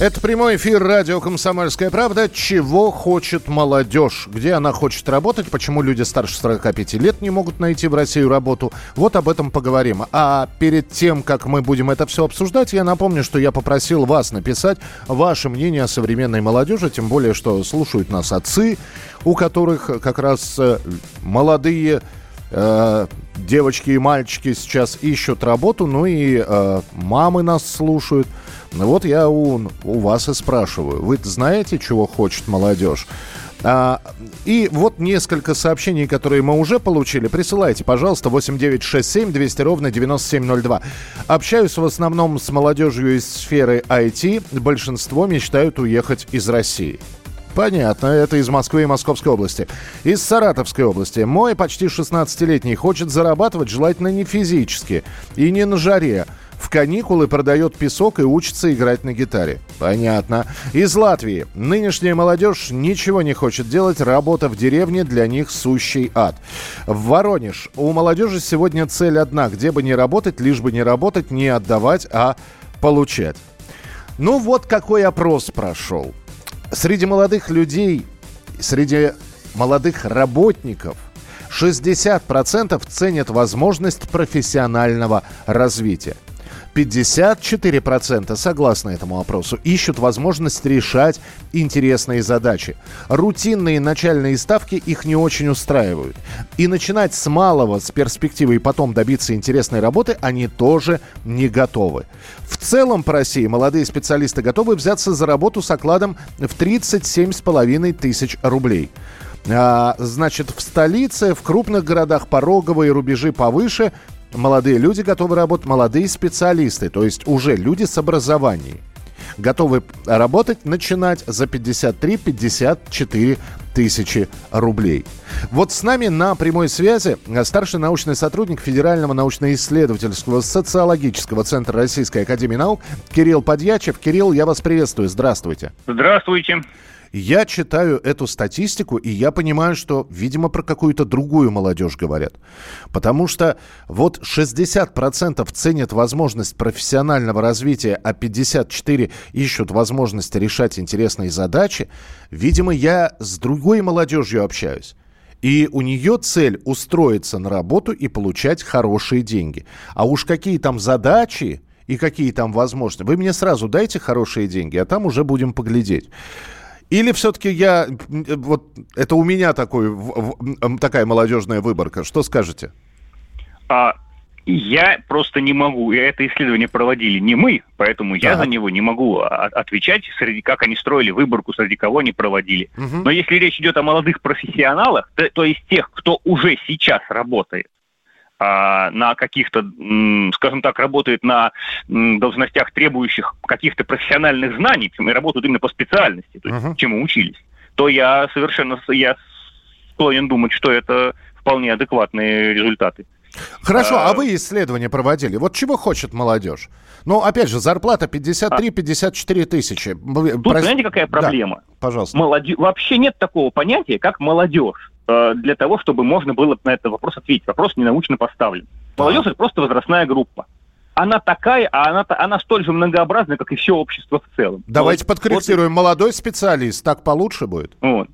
Это прямой эфир радио «Комсомольская правда». Чего хочет молодежь? Где она хочет работать? Почему люди старше 45 лет не могут найти в Россию работу? Вот об этом поговорим. А перед тем, как мы будем это все обсуждать, я напомню, что я попросил вас написать ваше мнение о современной молодежи, тем более, что слушают нас отцы, у которых как раз э, молодые э, девочки и мальчики сейчас ищут работу, ну и э, мамы нас слушают. Ну вот я у, у вас и спрашиваю. Вы знаете, чего хочет молодежь? А, и вот несколько сообщений, которые мы уже получили. Присылайте, пожалуйста, 8967 200 ровно 9702. Общаюсь в основном с молодежью из сферы IT. Большинство мечтают уехать из России. Понятно, это из Москвы и Московской области. Из Саратовской области. Мой почти 16-летний хочет зарабатывать, желательно не физически и не на жаре. В каникулы продает песок и учится играть на гитаре. Понятно. Из Латвии. Нынешняя молодежь ничего не хочет делать. Работа в деревне для них сущий ад. В Воронеж. У молодежи сегодня цель одна. Где бы не работать, лишь бы не работать, не отдавать, а получать. Ну вот какой опрос прошел. Среди молодых людей, среди молодых работников 60% ценят возможность профессионального развития. 54% согласно этому опросу ищут возможность решать интересные задачи. Рутинные начальные ставки их не очень устраивают. И начинать с малого, с перспективой потом добиться интересной работы они тоже не готовы. В целом по России молодые специалисты готовы взяться за работу с окладом в 37,5 тысяч рублей. А, значит, в столице, в крупных городах пороговые рубежи повыше, молодые люди готовы работать, молодые специалисты, то есть уже люди с образованием. Готовы работать, начинать за 53-54 тысячи рублей. Вот с нами на прямой связи старший научный сотрудник Федерального научно-исследовательского социологического центра Российской Академии Наук Кирилл Подьячев. Кирилл, я вас приветствую. Здравствуйте. Здравствуйте. Я читаю эту статистику, и я понимаю, что, видимо, про какую-то другую молодежь говорят. Потому что вот 60% ценят возможность профессионального развития, а 54% ищут возможность решать интересные задачи. Видимо, я с другой молодежью общаюсь. И у нее цель устроиться на работу и получать хорошие деньги. А уж какие там задачи и какие там возможности. Вы мне сразу дайте хорошие деньги, а там уже будем поглядеть. Или все-таки я, вот это у меня такой, такая молодежная выборка. Что скажете? А, я просто не могу, и это исследование проводили не мы, поэтому да. я за него не могу отвечать, среди как они строили выборку, среди кого они проводили. Угу. Но если речь идет о молодых профессионалах, то, то есть тех, кто уже сейчас работает, а, на каких-то, скажем так, работает на должностях, требующих каких-то профессиональных знаний, и работают именно по специальности, то есть uh-huh. чему учились, то я совершенно я склонен думать, что это вполне адекватные результаты. Хорошо, а, а вы исследования проводили. Вот чего хочет молодежь? Ну, опять же, зарплата 53-54 тысячи. Тут, Прос... знаете, какая проблема? Да, пожалуйста. Молоде... Вообще нет такого понятия, как молодежь. Э, для того, чтобы можно было на этот вопрос ответить. Вопрос не научно поставлен. Молодежь это просто возрастная группа. Она такая, а она, она столь же многообразна, как и все общество в целом. Давайте вот, подкорректируем. Вот, Молодой специалист, так получше будет? Вот.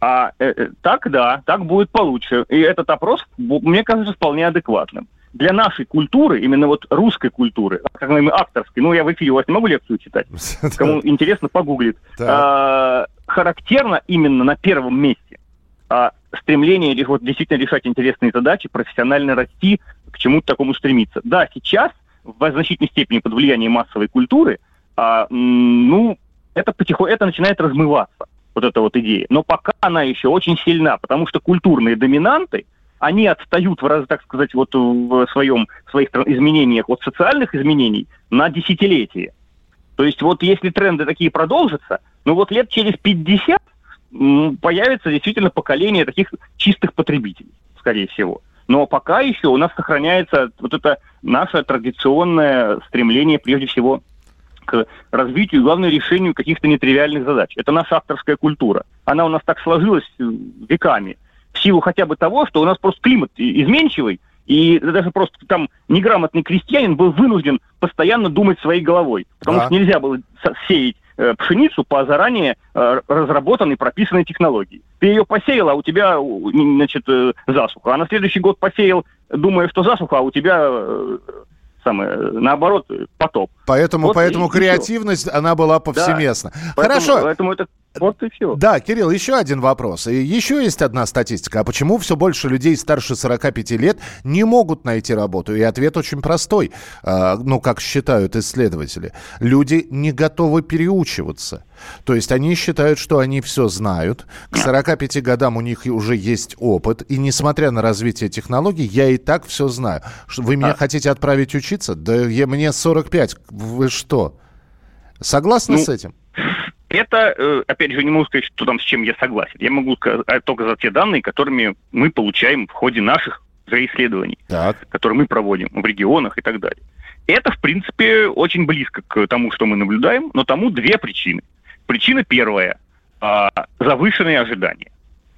А э, э, так да, так будет получше. И этот опрос, мне кажется, вполне адекватным. Для нашей культуры, именно вот русской культуры, как называемой авторской, ну я в эфире у вас не могу лекцию читать, кому интересно, погуглит, а, характерно именно на первом месте а стремление вот, действительно решать интересные задачи, профессионально расти, к чему-то такому стремиться. Да, сейчас в значительной степени под влиянием массовой культуры, а, ну, это потихоньку, это начинает размываться, вот эта вот идея. Но пока она еще очень сильна, потому что культурные доминанты, они отстают, в так сказать, вот в своем, своих изменениях от социальных изменений на десятилетия. То есть вот если тренды такие продолжатся, ну вот лет через 50 появится действительно поколение таких чистых потребителей, скорее всего. Но пока еще у нас сохраняется вот это наше традиционное стремление, прежде всего, к развитию, главное, решению каких-то нетривиальных задач. Это наша авторская культура. Она у нас так сложилась э, веками. В силу хотя бы того, что у нас просто климат изменчивый, и даже просто там неграмотный крестьянин был вынужден постоянно думать своей головой. Потому да. что нельзя было сеять пшеницу по заранее э, разработанной, прописанной технологии. Ты ее посеял, а у тебя, значит, э, засуха. А на следующий год посеял, думая, что засуха, а у тебя э, самое, наоборот, потоп. Поэтому, вот поэтому креативность, все. она была повсеместна. Да, Хорошо. Поэтому, поэтому это вот и все. Да, Кирилл, еще один вопрос. И еще есть одна статистика. А почему все больше людей старше 45 лет не могут найти работу? И ответ очень простой. А, ну, как считают исследователи. Люди не готовы переучиваться. То есть они считают, что они все знают. К 45 годам у них уже есть опыт. И несмотря на развитие технологий, я и так все знаю. Вы меня а... хотите отправить учиться? Да я, мне 45. Вы что? Согласны ну, с этим? Это, э, опять же, не могу сказать, что там с чем я согласен. Я могу сказать только за те данные, которыми мы получаем в ходе наших исследований, так. которые мы проводим в регионах и так далее. Это, в принципе, очень близко к тому, что мы наблюдаем, но тому две причины. Причина первая а, – завышенные ожидания.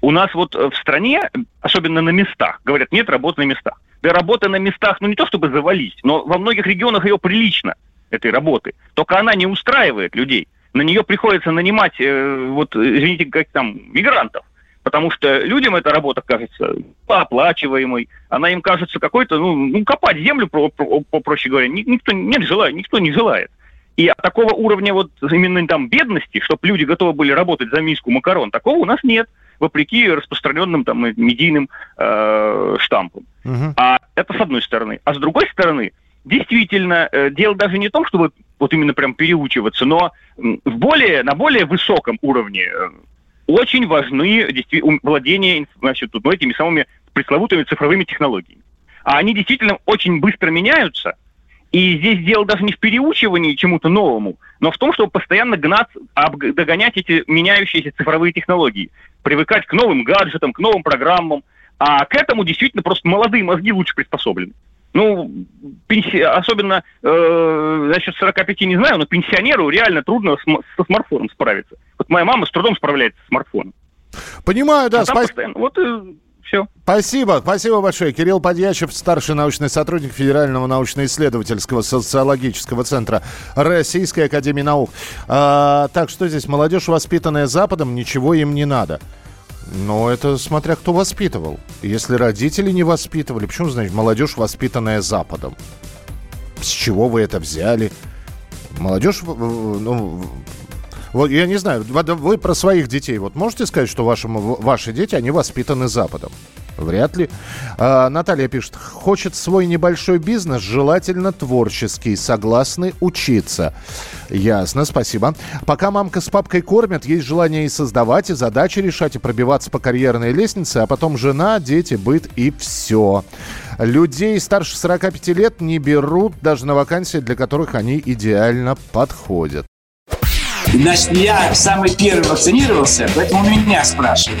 У нас вот в стране, особенно на местах, говорят, нет работы на местах. Да работа на местах, ну не то чтобы завались, но во многих регионах ее прилично, этой работы. Только она не устраивает людей – на нее приходится нанимать, э, вот, извините, как там, мигрантов. Потому что людям эта работа кажется оплачиваемой, она им кажется какой-то, ну, ну копать землю, про, про, про, проще говоря, никто, нет желает, никто не желает. И от такого уровня вот именно там бедности, чтобы люди готовы были работать за миску макарон, такого у нас нет, вопреки распространенным там медийным э, штампам. Угу. А это с одной стороны. А с другой стороны, действительно, э, дело даже не в том, чтобы вот именно прям переучиваться, но в более, на более высоком уровне э, очень важны владения значит, ну, этими самыми пресловутыми цифровыми технологиями. А они действительно очень быстро меняются, и здесь дело даже не в переучивании чему-то новому, но в том, чтобы постоянно гнаться, догонять эти меняющиеся цифровые технологии, привыкать к новым гаджетам, к новым программам, а к этому действительно просто молодые мозги лучше приспособлены. Ну, пенси... особенно, э, насчет 45 не знаю, но пенсионеру реально трудно с... со смартфоном справиться. Вот моя мама с трудом справляется с смартфоном. Понимаю, да. А спа... Вот и все. Спасибо, спасибо большое. Кирилл Подьячев, старший научный сотрудник Федерального научно-исследовательского социологического центра Российской Академии Наук. А, так, что здесь? Молодежь, воспитанная Западом, ничего им не надо. Но это смотря кто воспитывал. Если родители не воспитывали, почему, значит, молодежь, воспитанная Западом? С чего вы это взяли? Молодежь, ну, вот я не знаю, вы про своих детей вот можете сказать, что вашему, ваши дети, они воспитаны Западом? Вряд ли. А, Наталья пишет, хочет свой небольшой бизнес, желательно творческий, согласны учиться. Ясно, спасибо. Пока мамка с папкой кормят, есть желание и создавать, и задачи решать, и пробиваться по карьерной лестнице, а потом жена, дети, быт и все. Людей старше 45 лет не берут даже на вакансии, для которых они идеально подходят. Значит, я самый первый вакцинировался, поэтому меня спрашивают.